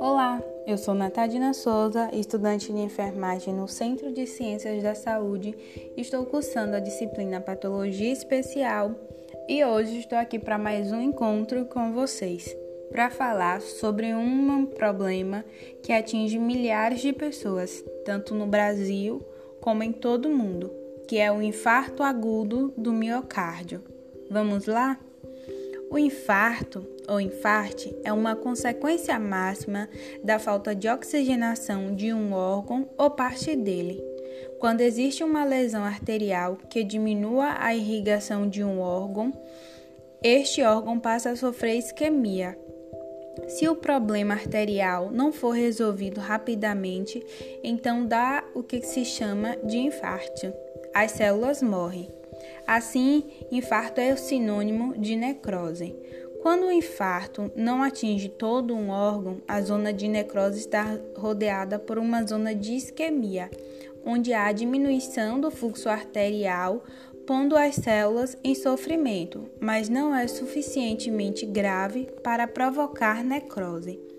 Olá, eu sou Natadina Souza, estudante de enfermagem no Centro de Ciências da Saúde. Estou cursando a disciplina Patologia Especial e hoje estou aqui para mais um encontro com vocês para falar sobre um problema que atinge milhares de pessoas, tanto no Brasil como em todo o mundo, que é o infarto agudo do miocárdio. Vamos lá? O infarto ou infarte é uma consequência máxima da falta de oxigenação de um órgão ou parte dele. Quando existe uma lesão arterial que diminua a irrigação de um órgão, este órgão passa a sofrer isquemia. Se o problema arterial não for resolvido rapidamente, então dá o que se chama de infarto. As células morrem. Assim, infarto é o sinônimo de necrose. Quando o infarto não atinge todo um órgão, a zona de necrose está rodeada por uma zona de isquemia, onde há diminuição do fluxo arterial, pondo as células em sofrimento, mas não é suficientemente grave para provocar necrose.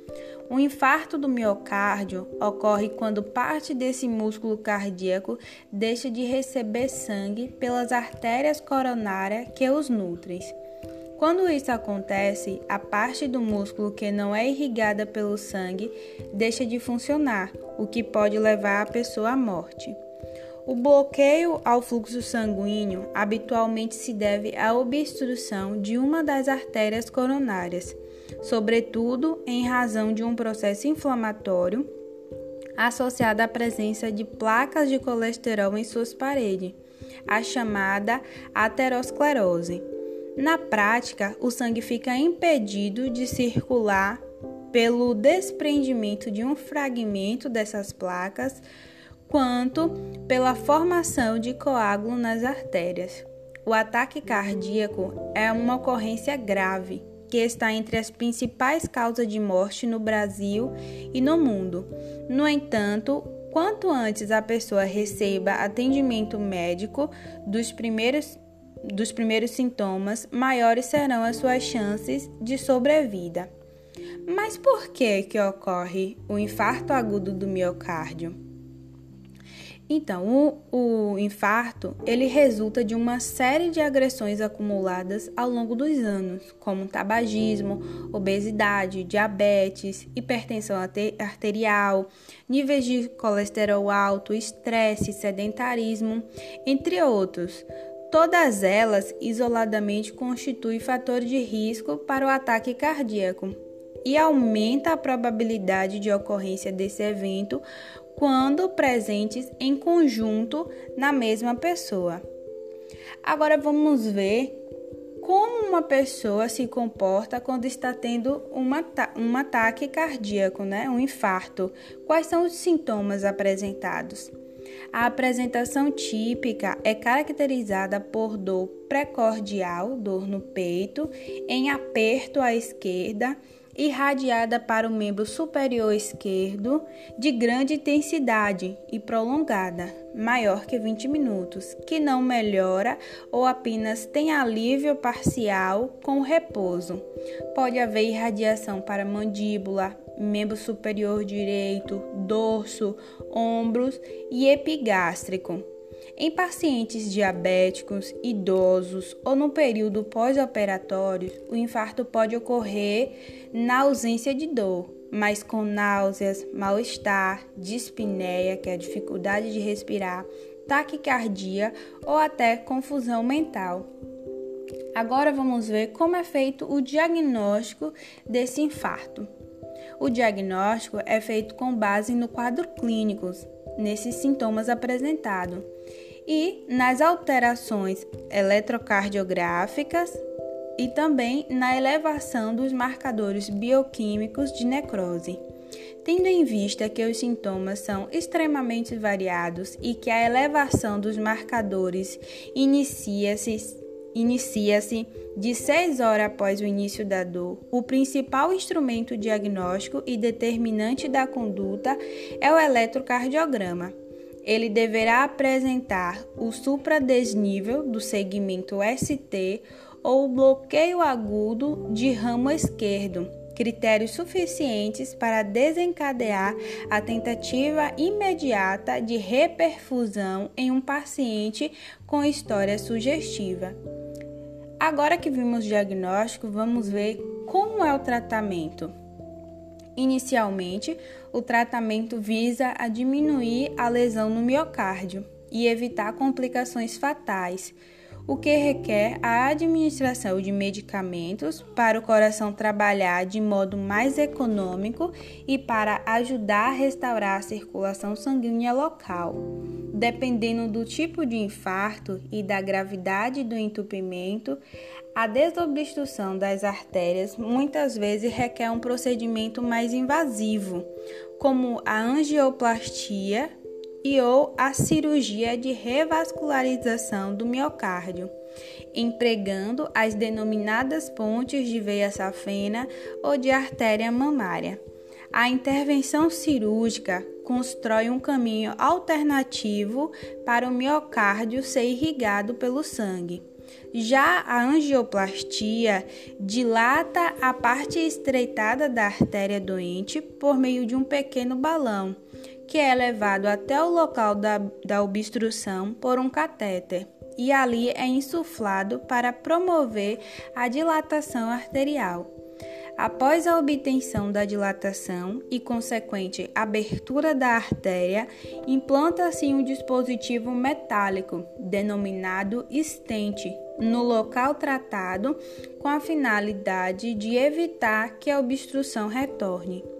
O infarto do miocárdio ocorre quando parte desse músculo cardíaco deixa de receber sangue pelas artérias coronárias que os nutrem. Quando isso acontece, a parte do músculo que não é irrigada pelo sangue deixa de funcionar, o que pode levar a pessoa à morte. O bloqueio ao fluxo sanguíneo habitualmente se deve à obstrução de uma das artérias coronárias sobretudo em razão de um processo inflamatório associado à presença de placas de colesterol em suas paredes, a chamada aterosclerose. Na prática, o sangue fica impedido de circular pelo desprendimento de um fragmento dessas placas, quanto pela formação de coágulo nas artérias. O ataque cardíaco é uma ocorrência grave que está entre as principais causas de morte no Brasil e no mundo. No entanto, quanto antes a pessoa receba atendimento médico dos primeiros, dos primeiros sintomas, maiores serão as suas chances de sobrevida. Mas por que, que ocorre o infarto agudo do miocárdio? Então, o, o, infarto ele resulta de uma série de agressões acumuladas ao longo dos anos, como tabagismo, obesidade, diabetes, hipertensão arterial, níveis de colesterol alto, estresse, sedentarismo, entre outros. Todas elas isoladamente constituem fator de risco para o ataque cardíaco e aumenta a probabilidade de ocorrência desse evento quando presentes em conjunto na mesma pessoa. Agora vamos ver como uma pessoa se comporta quando está tendo uma, um ataque cardíaco, né? um infarto. Quais são os sintomas apresentados? A apresentação típica é caracterizada por dor precordial, dor no peito, em aperto à esquerda irradiada para o membro superior esquerdo de grande intensidade e prolongada, maior que 20 minutos, que não melhora ou apenas tem alívio parcial com repouso. Pode haver irradiação para mandíbula, membro superior direito, dorso, ombros e epigástrico. Em pacientes diabéticos, idosos ou no período pós-operatório, o infarto pode ocorrer na ausência de dor, mas com náuseas, mal-estar, dispneia, que é a dificuldade de respirar, taquicardia ou até confusão mental. Agora vamos ver como é feito o diagnóstico desse infarto. O diagnóstico é feito com base no quadro clínico, nesses sintomas apresentados e nas alterações eletrocardiográficas e também na elevação dos marcadores bioquímicos de necrose. Tendo em vista que os sintomas são extremamente variados e que a elevação dos marcadores inicia-se inicia-se de 6 horas após o início da dor, o principal instrumento diagnóstico e determinante da conduta é o eletrocardiograma. Ele deverá apresentar o supradesnível do segmento ST ou bloqueio agudo de ramo esquerdo, critérios suficientes para desencadear a tentativa imediata de reperfusão em um paciente com história sugestiva. Agora que vimos o diagnóstico, vamos ver como é o tratamento. Inicialmente, o tratamento visa a diminuir a lesão no miocárdio e evitar complicações fatais o que requer a administração de medicamentos para o coração trabalhar de modo mais econômico e para ajudar a restaurar a circulação sanguínea local. Dependendo do tipo de infarto e da gravidade do entupimento, a desobstrução das artérias muitas vezes requer um procedimento mais invasivo, como a angioplastia e ou a cirurgia de revascularização do miocárdio, empregando as denominadas pontes de veia safena ou de artéria mamária. A intervenção cirúrgica constrói um caminho alternativo para o miocárdio ser irrigado pelo sangue. Já a angioplastia dilata a parte estreitada da artéria doente por meio de um pequeno balão que é levado até o local da, da obstrução por um catéter e ali é insuflado para promover a dilatação arterial. Após a obtenção da dilatação e consequente abertura da artéria, implanta-se um dispositivo metálico denominado estente no local tratado com a finalidade de evitar que a obstrução retorne.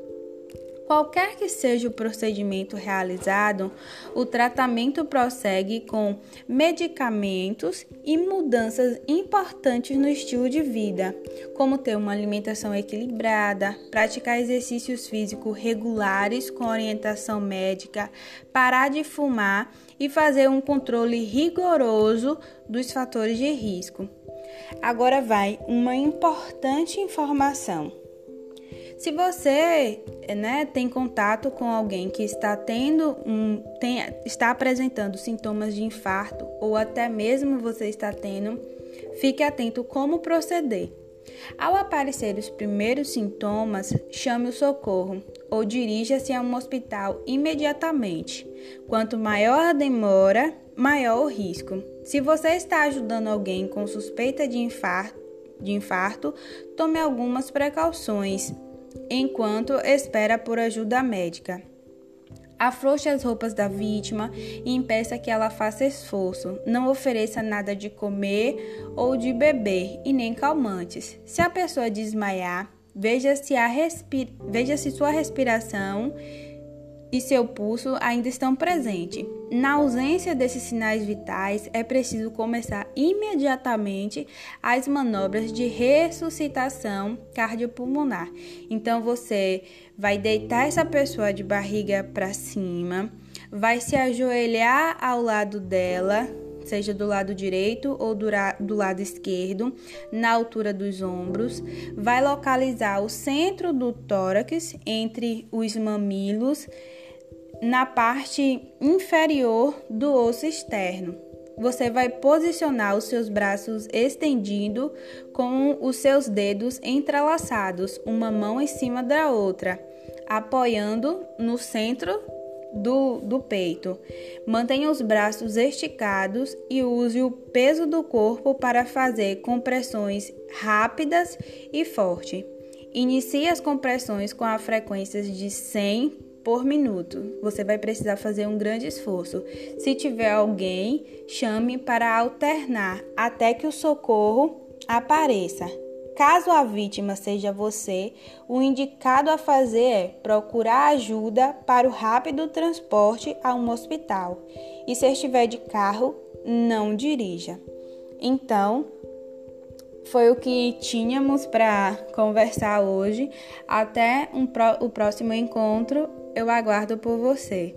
Qualquer que seja o procedimento realizado, o tratamento prossegue com medicamentos e mudanças importantes no estilo de vida, como ter uma alimentação equilibrada, praticar exercícios físicos regulares com orientação médica, parar de fumar e fazer um controle rigoroso dos fatores de risco. Agora vai uma importante informação. Se você né, tem contato com alguém que está tendo um, tem, está apresentando sintomas de infarto ou até mesmo você está tendo, fique atento como proceder. Ao aparecer os primeiros sintomas, chame o socorro ou dirija-se a um hospital imediatamente. Quanto maior a demora, maior o risco. Se você está ajudando alguém com suspeita de infarto, de infarto tome algumas precauções enquanto espera por ajuda médica. Afrouxe as roupas da vítima e impeça que ela faça esforço. Não ofereça nada de comer ou de beber e nem calmantes. Se a pessoa desmaiar, veja se, a veja se sua respiração e seu pulso ainda estão presentes. Na ausência desses sinais vitais, é preciso começar imediatamente as manobras de ressuscitação cardiopulmonar. Então você vai deitar essa pessoa de barriga para cima, vai se ajoelhar ao lado dela, seja do lado direito ou do, do lado esquerdo, na altura dos ombros, vai localizar o centro do tórax entre os mamilos na parte inferior do osso externo. Você vai posicionar os seus braços estendido com os seus dedos entrelaçados, uma mão em cima da outra, apoiando no centro do, do peito. Mantenha os braços esticados e use o peso do corpo para fazer compressões rápidas e fortes. Inicie as compressões com a frequência de 100 por minuto. Você vai precisar fazer um grande esforço. Se tiver alguém, chame para alternar até que o socorro apareça. Caso a vítima seja você, o indicado a fazer é procurar ajuda para o rápido transporte a um hospital. E se estiver de carro, não dirija. Então, foi o que tínhamos para conversar hoje. Até um, o próximo encontro eu aguardo por você.